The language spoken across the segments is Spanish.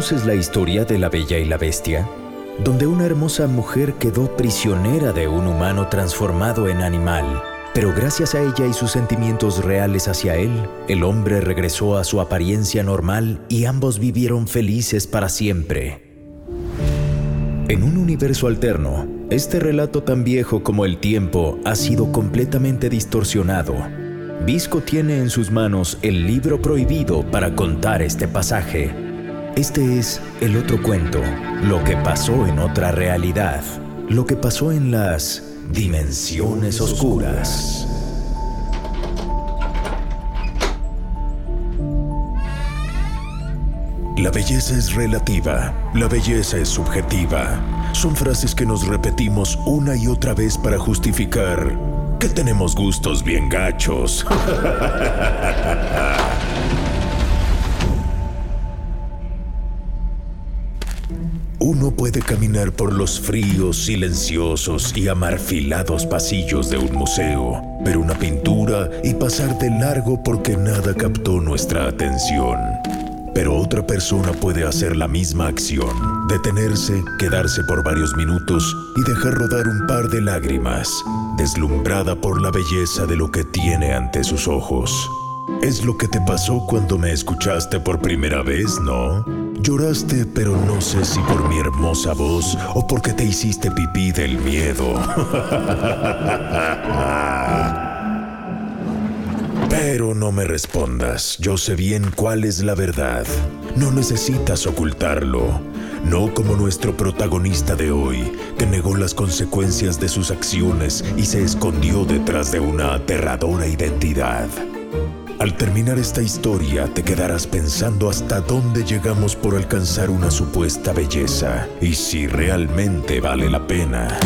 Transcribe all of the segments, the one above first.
¿Conoces la historia de la Bella y la Bestia? Donde una hermosa mujer quedó prisionera de un humano transformado en animal. Pero gracias a ella y sus sentimientos reales hacia él, el hombre regresó a su apariencia normal y ambos vivieron felices para siempre. En un universo alterno, este relato tan viejo como el tiempo ha sido completamente distorsionado. Visco tiene en sus manos el libro prohibido para contar este pasaje este es el otro cuento, lo que pasó en otra realidad, lo que pasó en las dimensiones oscuras. La belleza es relativa, la belleza es subjetiva. Son frases que nos repetimos una y otra vez para justificar que tenemos gustos bien gachos. Uno puede caminar por los fríos, silenciosos y amarfilados pasillos de un museo, ver una pintura y pasar de largo porque nada captó nuestra atención. Pero otra persona puede hacer la misma acción, detenerse, quedarse por varios minutos y dejar rodar un par de lágrimas, deslumbrada por la belleza de lo que tiene ante sus ojos. Es lo que te pasó cuando me escuchaste por primera vez, ¿no? Lloraste, pero no sé si por mi hermosa voz o porque te hiciste pipí del miedo. Pero no me respondas, yo sé bien cuál es la verdad. No necesitas ocultarlo. No como nuestro protagonista de hoy, que negó las consecuencias de sus acciones y se escondió detrás de una aterradora identidad. Al terminar esta historia te quedarás pensando hasta dónde llegamos por alcanzar una supuesta belleza y si realmente vale la pena.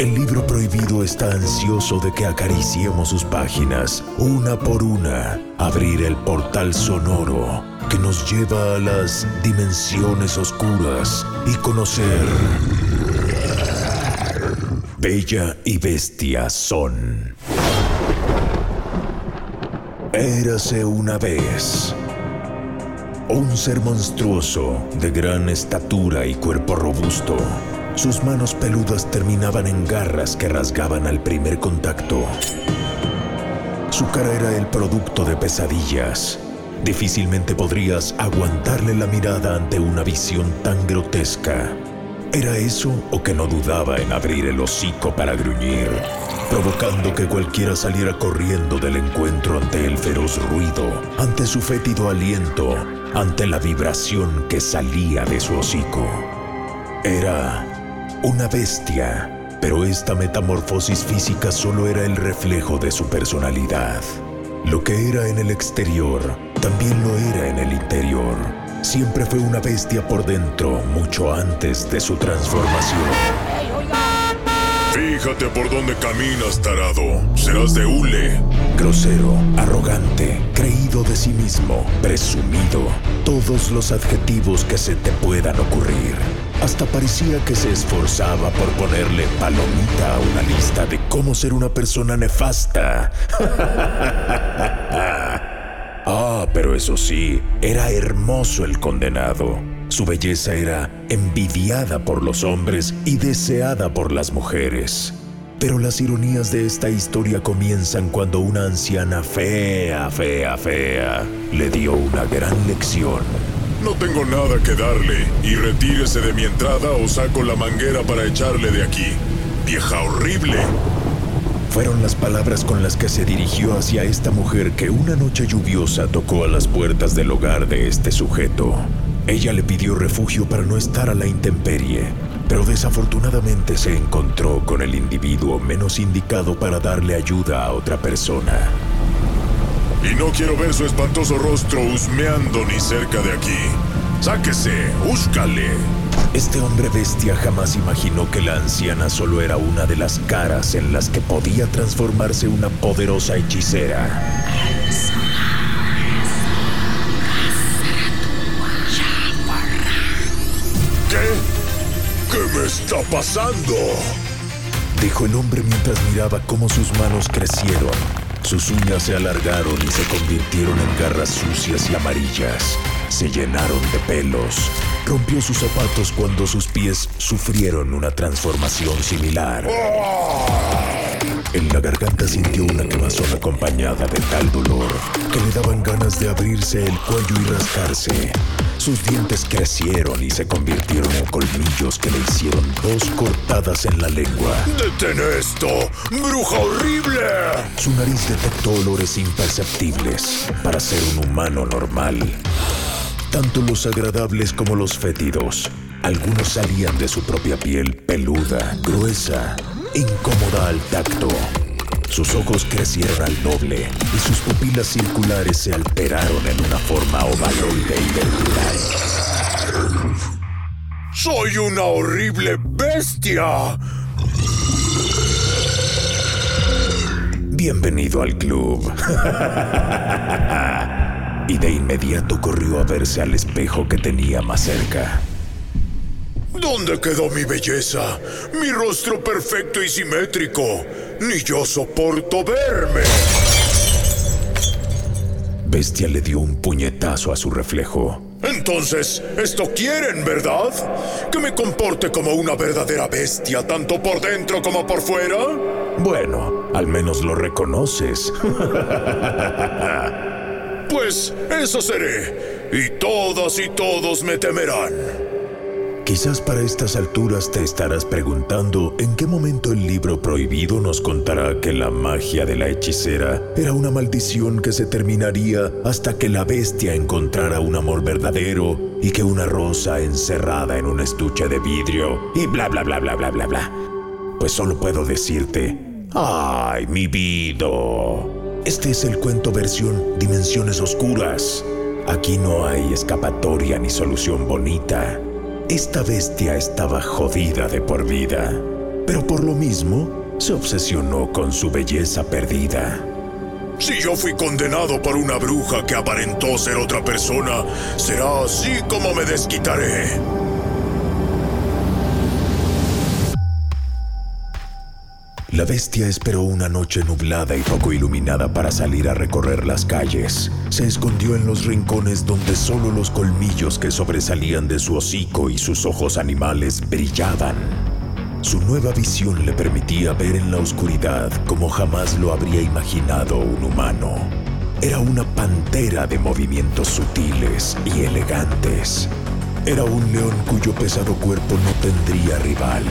El libro prohibido está ansioso de que acariciemos sus páginas, una por una, abrir el portal sonoro que nos lleva a las dimensiones oscuras y conocer... Bella y bestia son. Érase una vez un ser monstruoso de gran estatura y cuerpo robusto. Sus manos peludas terminaban en garras que rasgaban al primer contacto. Su cara era el producto de pesadillas. Difícilmente podrías aguantarle la mirada ante una visión tan grotesca. ¿Era eso o que no dudaba en abrir el hocico para gruñir? Provocando que cualquiera saliera corriendo del encuentro ante el feroz ruido, ante su fétido aliento, ante la vibración que salía de su hocico. Era una bestia, pero esta metamorfosis física solo era el reflejo de su personalidad. Lo que era en el exterior, también lo era en el interior. Siempre fue una bestia por dentro, mucho antes de su transformación. Fíjate por dónde caminas, tarado. Serás de hule. Grosero, arrogante, creído de sí mismo, presumido. Todos los adjetivos que se te puedan ocurrir. Hasta parecía que se esforzaba por ponerle palomita a una lista de cómo ser una persona nefasta. ah, pero eso sí, era hermoso el condenado. Su belleza era envidiada por los hombres y deseada por las mujeres. Pero las ironías de esta historia comienzan cuando una anciana fea, fea, fea le dio una gran lección. No tengo nada que darle y retírese de mi entrada o saco la manguera para echarle de aquí. Vieja horrible. Fueron las palabras con las que se dirigió hacia esta mujer que una noche lluviosa tocó a las puertas del hogar de este sujeto. Ella le pidió refugio para no estar a la intemperie, pero desafortunadamente se encontró con el individuo menos indicado para darle ayuda a otra persona. Y no quiero ver su espantoso rostro husmeando ni cerca de aquí. Sáquese, búscale. Este hombre bestia jamás imaginó que la anciana solo era una de las caras en las que podía transformarse una poderosa hechicera. Está pasando? Dijo el hombre mientras miraba cómo sus manos crecieron. Sus uñas se alargaron y se convirtieron en garras sucias y amarillas. Se llenaron de pelos. Rompió sus zapatos cuando sus pies sufrieron una transformación similar. En la garganta sintió una quemazón acompañada de tal dolor que le daban ganas de abrirse el cuello y rascarse. Sus dientes crecieron y se convirtieron en colmillos que le hicieron dos cortadas en la lengua. ¡Detén esto! ¡Bruja horrible! Su nariz detectó olores imperceptibles para ser un humano normal. Tanto los agradables como los fétidos. Algunos salían de su propia piel peluda, gruesa, incómoda al tacto. Sus ojos crecieron al doble y sus pupilas circulares se alteraron en una forma ovaloide y vertical. ¡Soy una horrible bestia! Bienvenido al club. y de inmediato corrió a verse al espejo que tenía más cerca. ¿Dónde quedó mi belleza? Mi rostro perfecto y simétrico. Ni yo soporto verme. Bestia le dio un puñetazo a su reflejo. Entonces, esto quieren, ¿verdad? ¿Que me comporte como una verdadera bestia, tanto por dentro como por fuera? Bueno, al menos lo reconoces. Pues eso seré, y todas y todos me temerán. Quizás para estas alturas te estarás preguntando en qué momento el libro prohibido nos contará que la magia de la hechicera era una maldición que se terminaría hasta que la bestia encontrara un amor verdadero y que una rosa encerrada en un estuche de vidrio y bla bla bla bla bla bla bla. Pues solo puedo decirte, ¡ay, mi vida! Este es el cuento versión Dimensiones Oscuras. Aquí no hay escapatoria ni solución bonita. Esta bestia estaba jodida de por vida, pero por lo mismo se obsesionó con su belleza perdida. Si yo fui condenado por una bruja que aparentó ser otra persona, será así como me desquitaré. La bestia esperó una noche nublada y poco iluminada para salir a recorrer las calles. Se escondió en los rincones donde solo los colmillos que sobresalían de su hocico y sus ojos animales brillaban. Su nueva visión le permitía ver en la oscuridad como jamás lo habría imaginado un humano. Era una pantera de movimientos sutiles y elegantes. Era un león cuyo pesado cuerpo no tendría rival.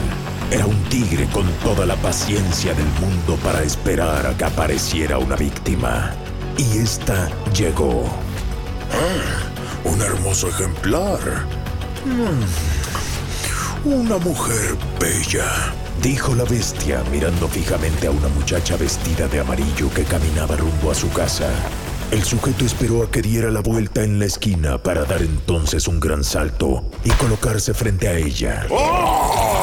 Era un tigre con toda la paciencia del mundo para esperar a que apareciera una víctima. Y esta llegó. Ah, un hermoso ejemplar. Mm, una mujer bella. Dijo la bestia mirando fijamente a una muchacha vestida de amarillo que caminaba rumbo a su casa. El sujeto esperó a que diera la vuelta en la esquina para dar entonces un gran salto y colocarse frente a ella. ¡Ah!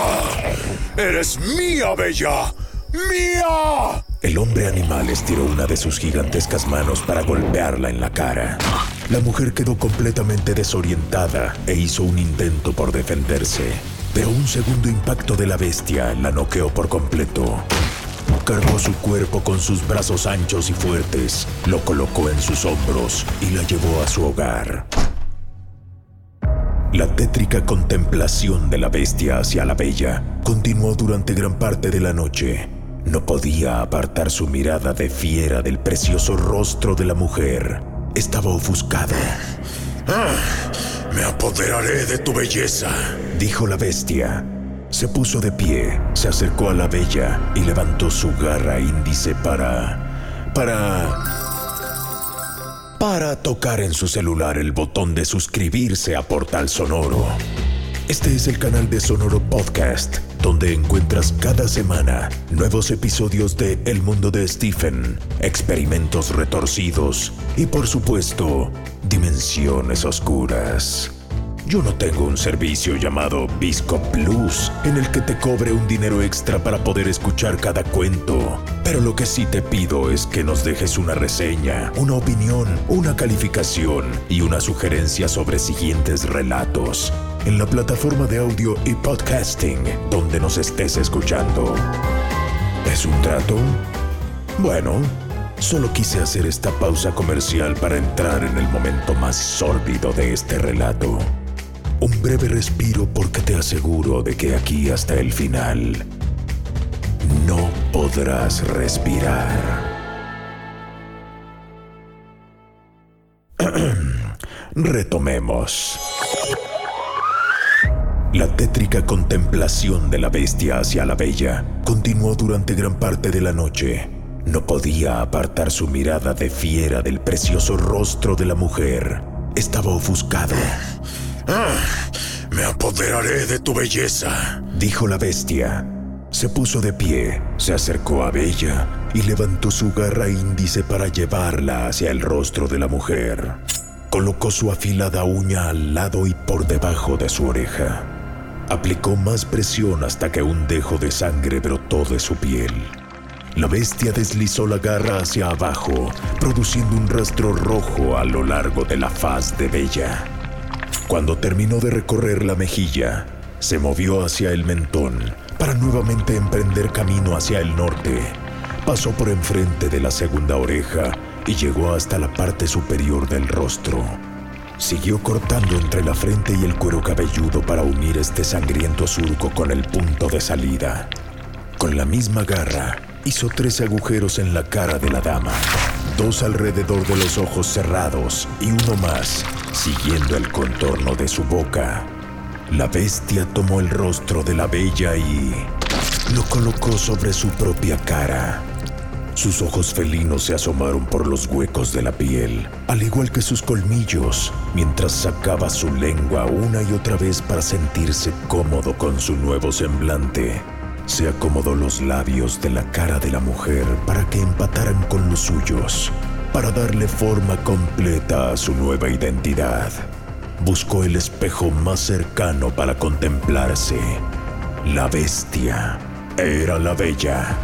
¡Eres mía, bella! ¡Mía! El hombre animal estiró una de sus gigantescas manos para golpearla en la cara. La mujer quedó completamente desorientada e hizo un intento por defenderse, pero un segundo impacto de la bestia la noqueó por completo. Cargó su cuerpo con sus brazos anchos y fuertes, lo colocó en sus hombros y la llevó a su hogar. La tétrica contemplación de la bestia hacia la bella continuó durante gran parte de la noche. No podía apartar su mirada de fiera del precioso rostro de la mujer. Estaba ofuscado. Ah, me apoderaré de tu belleza, dijo la bestia. Se puso de pie, se acercó a la bella y levantó su garra índice para... para... para tocar en su celular el botón de suscribirse a Portal Sonoro. Este es el canal de Sonoro Podcast, donde encuentras cada semana nuevos episodios de El mundo de Stephen, experimentos retorcidos y por supuesto, dimensiones oscuras. Yo no tengo un servicio llamado Visco Plus en el que te cobre un dinero extra para poder escuchar cada cuento, pero lo que sí te pido es que nos dejes una reseña, una opinión, una calificación y una sugerencia sobre siguientes relatos en la plataforma de audio y podcasting donde nos estés escuchando. ¿Es un trato? Bueno, solo quise hacer esta pausa comercial para entrar en el momento más sórdido de este relato. Un breve respiro porque te aseguro de que aquí hasta el final no podrás respirar. Retomemos. La tétrica contemplación de la bestia hacia la bella continuó durante gran parte de la noche. No podía apartar su mirada de fiera del precioso rostro de la mujer. Estaba ofuscado. Ah, me apoderaré de tu belleza, dijo la bestia. Se puso de pie, se acercó a Bella y levantó su garra índice para llevarla hacia el rostro de la mujer. Colocó su afilada uña al lado y por debajo de su oreja. Aplicó más presión hasta que un dejo de sangre brotó de su piel. La bestia deslizó la garra hacia abajo, produciendo un rastro rojo a lo largo de la faz de Bella. Cuando terminó de recorrer la mejilla, se movió hacia el mentón para nuevamente emprender camino hacia el norte. Pasó por enfrente de la segunda oreja y llegó hasta la parte superior del rostro. Siguió cortando entre la frente y el cuero cabelludo para unir este sangriento surco con el punto de salida. Con la misma garra, hizo tres agujeros en la cara de la dama, dos alrededor de los ojos cerrados y uno más, siguiendo el contorno de su boca. La bestia tomó el rostro de la bella y lo colocó sobre su propia cara. Sus ojos felinos se asomaron por los huecos de la piel, al igual que sus colmillos, mientras sacaba su lengua una y otra vez para sentirse cómodo con su nuevo semblante. Se acomodó los labios de la cara de la mujer para que empataran con los suyos, para darle forma completa a su nueva identidad. Buscó el espejo más cercano para contemplarse. La bestia era la bella.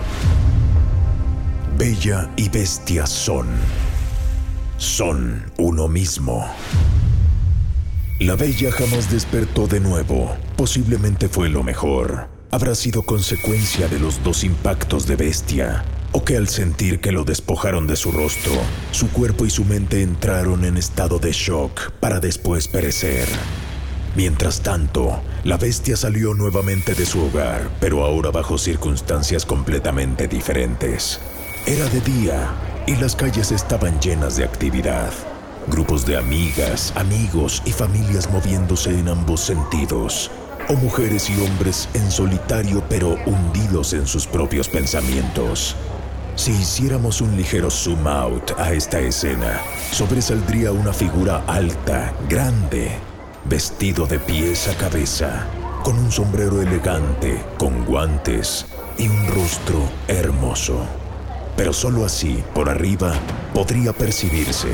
Bella y bestia son. Son uno mismo. La bella jamás despertó de nuevo. Posiblemente fue lo mejor. Habrá sido consecuencia de los dos impactos de bestia, o que al sentir que lo despojaron de su rostro, su cuerpo y su mente entraron en estado de shock para después perecer. Mientras tanto, la bestia salió nuevamente de su hogar, pero ahora bajo circunstancias completamente diferentes. Era de día y las calles estaban llenas de actividad. Grupos de amigas, amigos y familias moviéndose en ambos sentidos. O mujeres y hombres en solitario pero hundidos en sus propios pensamientos. Si hiciéramos un ligero zoom out a esta escena, sobresaldría una figura alta, grande, vestido de pies a cabeza, con un sombrero elegante, con guantes y un rostro hermoso pero solo así, por arriba, podría percibirse,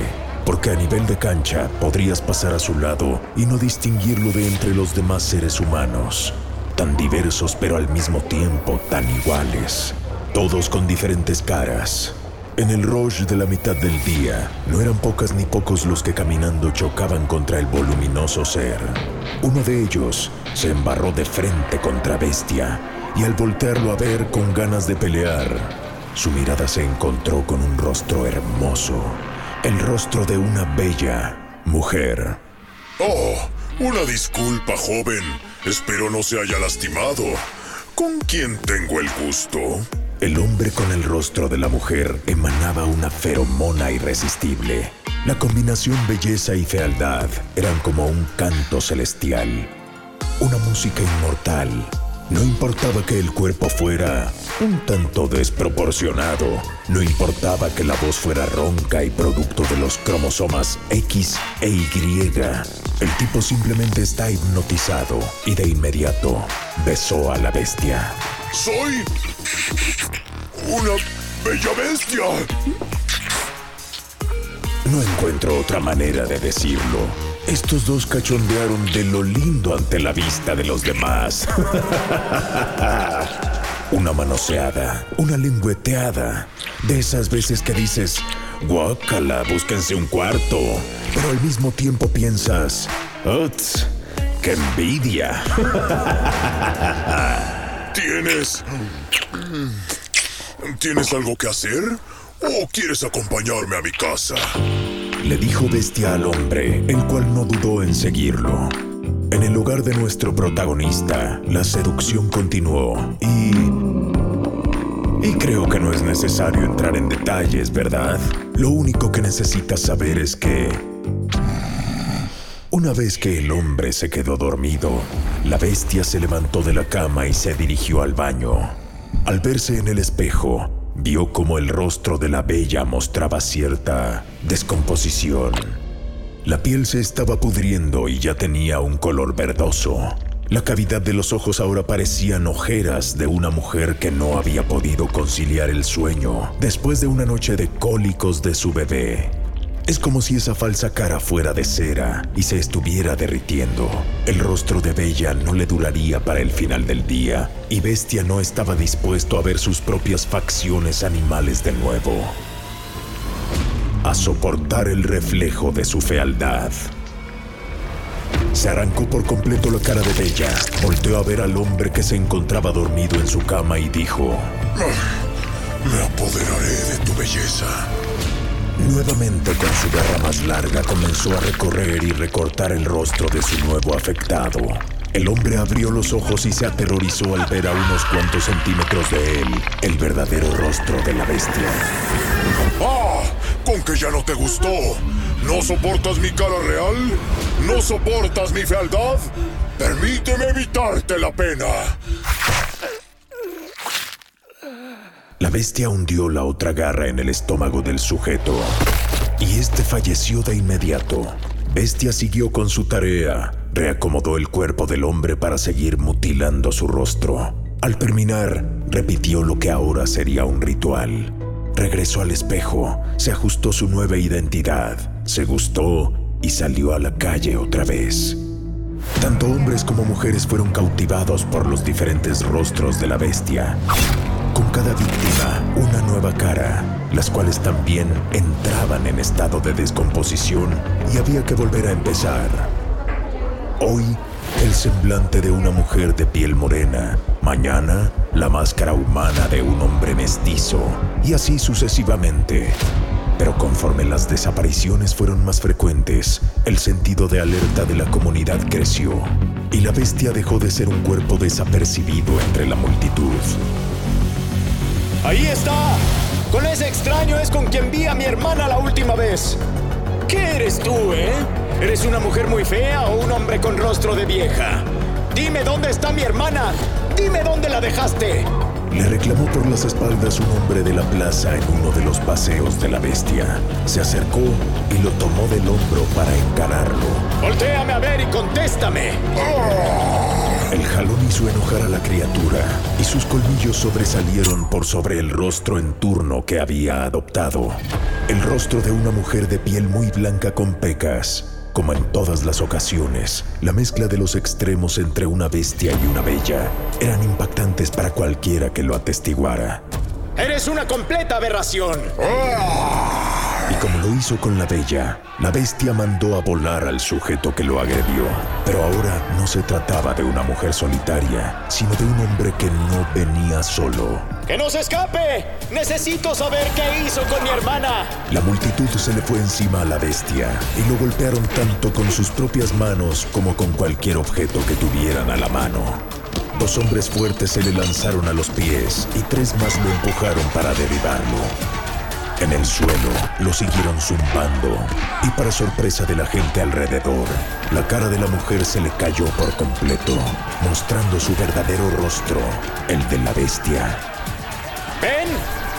porque a nivel de cancha podrías pasar a su lado y no distinguirlo de entre los demás seres humanos, tan diversos pero al mismo tiempo tan iguales, todos con diferentes caras. En el rush de la mitad del día, no eran pocas ni pocos los que caminando chocaban contra el voluminoso ser. Uno de ellos se embarró de frente contra Bestia y al voltearlo a ver con ganas de pelear, su mirada se encontró con un rostro hermoso, el rostro de una bella mujer. Oh, una disculpa, joven. Espero no se haya lastimado. ¿Con quién tengo el gusto? El hombre con el rostro de la mujer emanaba una feromona irresistible. La combinación belleza y fealdad eran como un canto celestial, una música inmortal. No importaba que el cuerpo fuera un tanto desproporcionado, no importaba que la voz fuera ronca y producto de los cromosomas X e Y. El tipo simplemente está hipnotizado y de inmediato besó a la bestia. Soy una bella bestia. No encuentro otra manera de decirlo. Estos dos cachondearon de lo lindo ante la vista de los demás. una manoseada, una lengüeteada. De esas veces que dices, guácala, búsquense un cuarto. Pero al mismo tiempo piensas, ¡Uts! ¡Qué envidia! ¿Tienes... ¿Tienes algo que hacer? ¿O quieres acompañarme a mi casa? Le dijo bestia al hombre, el cual no dudó en seguirlo. En el hogar de nuestro protagonista, la seducción continuó y... Y creo que no es necesario entrar en detalles, ¿verdad? Lo único que necesitas saber es que... Una vez que el hombre se quedó dormido, la bestia se levantó de la cama y se dirigió al baño. Al verse en el espejo, vio como el rostro de la bella mostraba cierta descomposición. La piel se estaba pudriendo y ya tenía un color verdoso. La cavidad de los ojos ahora parecían ojeras de una mujer que no había podido conciliar el sueño después de una noche de cólicos de su bebé. Es como si esa falsa cara fuera de cera y se estuviera derritiendo. El rostro de Bella no le duraría para el final del día y Bestia no estaba dispuesto a ver sus propias facciones animales de nuevo. A soportar el reflejo de su fealdad. Se arrancó por completo la cara de Bella, volteó a ver al hombre que se encontraba dormido en su cama y dijo, Me apoderaré de tu belleza. Nuevamente con su garra más larga comenzó a recorrer y recortar el rostro de su nuevo afectado. El hombre abrió los ojos y se aterrorizó al ver a unos cuantos centímetros de él el verdadero rostro de la bestia. ¡Ah! ¿Con que ya no te gustó? ¿No soportas mi cara real? ¿No soportas mi fealdad? Permíteme evitarte la pena. La bestia hundió la otra garra en el estómago del sujeto y este falleció de inmediato. Bestia siguió con su tarea, reacomodó el cuerpo del hombre para seguir mutilando su rostro. Al terminar, repitió lo que ahora sería un ritual. Regresó al espejo, se ajustó su nueva identidad, se gustó y salió a la calle otra vez. Tanto hombres como mujeres fueron cautivados por los diferentes rostros de la bestia con cada víctima una nueva cara, las cuales también entraban en estado de descomposición y había que volver a empezar. Hoy, el semblante de una mujer de piel morena, mañana, la máscara humana de un hombre mestizo, y así sucesivamente. Pero conforme las desapariciones fueron más frecuentes, el sentido de alerta de la comunidad creció, y la bestia dejó de ser un cuerpo desapercibido entre la multitud. Ahí está. Con ese extraño es con quien vi a mi hermana la última vez. ¿Qué eres tú, eh? ¿Eres una mujer muy fea o un hombre con rostro de vieja? Dime dónde está mi hermana. Dime dónde la dejaste. Le reclamó por las espaldas un hombre de la plaza en uno de los paseos de la bestia. Se acercó y lo tomó del hombro para encararlo. Voltéame a ver y contéstame. El jalón hizo enojar a la criatura y sus colmillos sobresalieron por sobre el rostro en turno que había adoptado. El rostro de una mujer de piel muy blanca con pecas. Como en todas las ocasiones, la mezcla de los extremos entre una bestia y una bella eran impactantes para cualquiera que lo atestiguara. Eres una completa aberración. Y como lo hizo con la bella, la bestia mandó a volar al sujeto que lo agredió. Pero ahora no se trataba de una mujer solitaria, sino de un hombre que no venía solo. ¡Que no se escape! Necesito saber qué hizo con mi hermana. La multitud se le fue encima a la bestia y lo golpearon tanto con sus propias manos como con cualquier objeto que tuvieran a la mano. Dos hombres fuertes se le lanzaron a los pies y tres más lo empujaron para derribarlo. En el suelo lo siguieron zumbando y para sorpresa de la gente alrededor, la cara de la mujer se le cayó por completo, mostrando su verdadero rostro, el de la bestia. ¿Ven?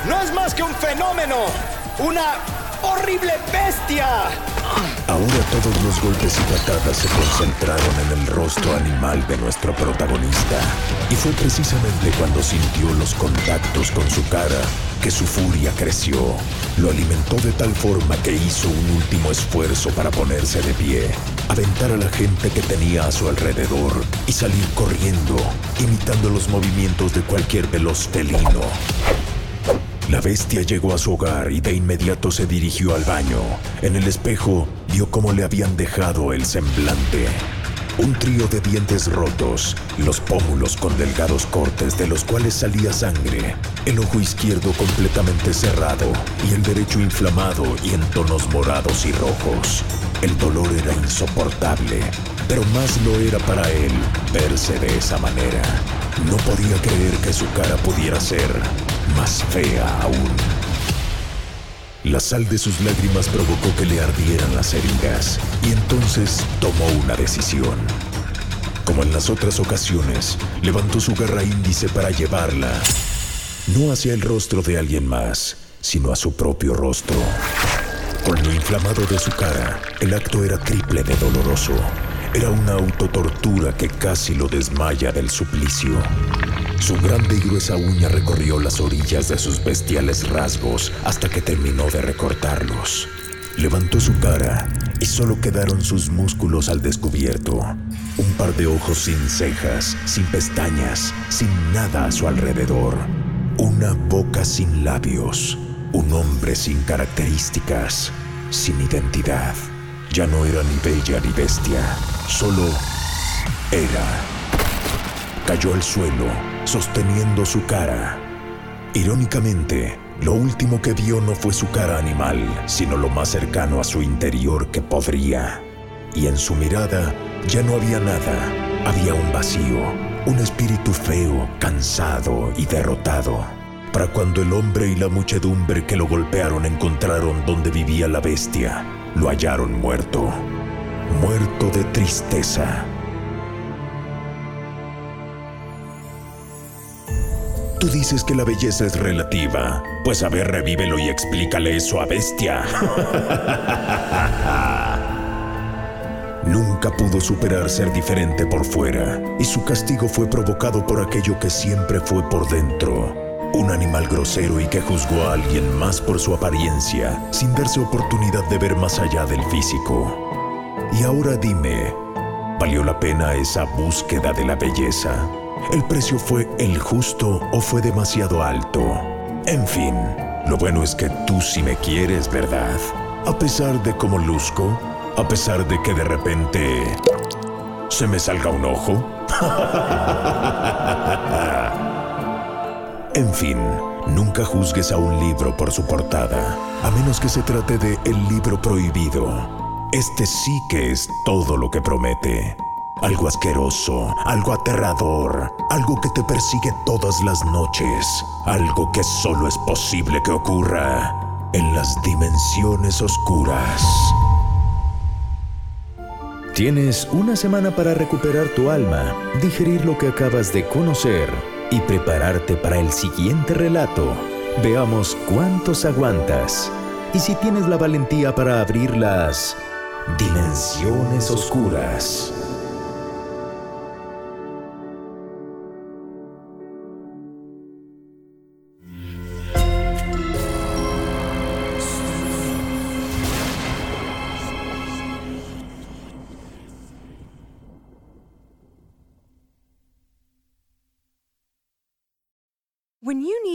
No es más que un fenómeno, una horrible bestia. Ahora todos los golpes y patadas se concentraron en el rostro animal de nuestro protagonista. Y fue precisamente cuando sintió los contactos con su cara que su furia creció. Lo alimentó de tal forma que hizo un último esfuerzo para ponerse de pie, aventar a la gente que tenía a su alrededor y salir corriendo, imitando los movimientos de cualquier veloz felino. La bestia llegó a su hogar y de inmediato se dirigió al baño. En el espejo vio cómo le habían dejado el semblante. Un trío de dientes rotos, los pómulos con delgados cortes de los cuales salía sangre, el ojo izquierdo completamente cerrado y el derecho inflamado y en tonos morados y rojos. El dolor era insoportable, pero más lo era para él verse de esa manera. No podía creer que su cara pudiera ser más fea aún. La sal de sus lágrimas provocó que le ardieran las heridas y entonces tomó una decisión. Como en las otras ocasiones, levantó su garra índice para llevarla, no hacia el rostro de alguien más, sino a su propio rostro. Con lo inflamado de su cara, el acto era triple de doloroso. Era una autotortura que casi lo desmaya del suplicio. Su grande y gruesa uña recorrió las orillas de sus bestiales rasgos hasta que terminó de recortarlos. Levantó su cara y solo quedaron sus músculos al descubierto. Un par de ojos sin cejas, sin pestañas, sin nada a su alrededor. Una boca sin labios. Un hombre sin características, sin identidad. Ya no era ni bella ni bestia, solo era. Cayó al suelo, sosteniendo su cara. Irónicamente, lo último que vio no fue su cara animal, sino lo más cercano a su interior que podría. Y en su mirada ya no había nada, había un vacío, un espíritu feo, cansado y derrotado. Para cuando el hombre y la muchedumbre que lo golpearon encontraron donde vivía la bestia, lo hallaron muerto, muerto de tristeza. Tú dices que la belleza es relativa. Pues a ver, revívelo y explícale eso a Bestia. Nunca pudo superar ser diferente por fuera, y su castigo fue provocado por aquello que siempre fue por dentro. Un animal grosero y que juzgó a alguien más por su apariencia, sin darse oportunidad de ver más allá del físico. Y ahora dime, ¿valió la pena esa búsqueda de la belleza? ¿El precio fue el justo o fue demasiado alto? En fin, lo bueno es que tú sí me quieres, ¿verdad? A pesar de cómo luzco, a pesar de que de repente se me salga un ojo. en fin, nunca juzgues a un libro por su portada, a menos que se trate de El libro prohibido. Este sí que es todo lo que promete. Algo asqueroso, algo aterrador, algo que te persigue todas las noches, algo que solo es posible que ocurra en las dimensiones oscuras. Tienes una semana para recuperar tu alma, digerir lo que acabas de conocer y prepararte para el siguiente relato. Veamos cuántos aguantas y si tienes la valentía para abrir las dimensiones oscuras.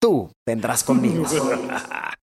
Tú vendrás conmigo.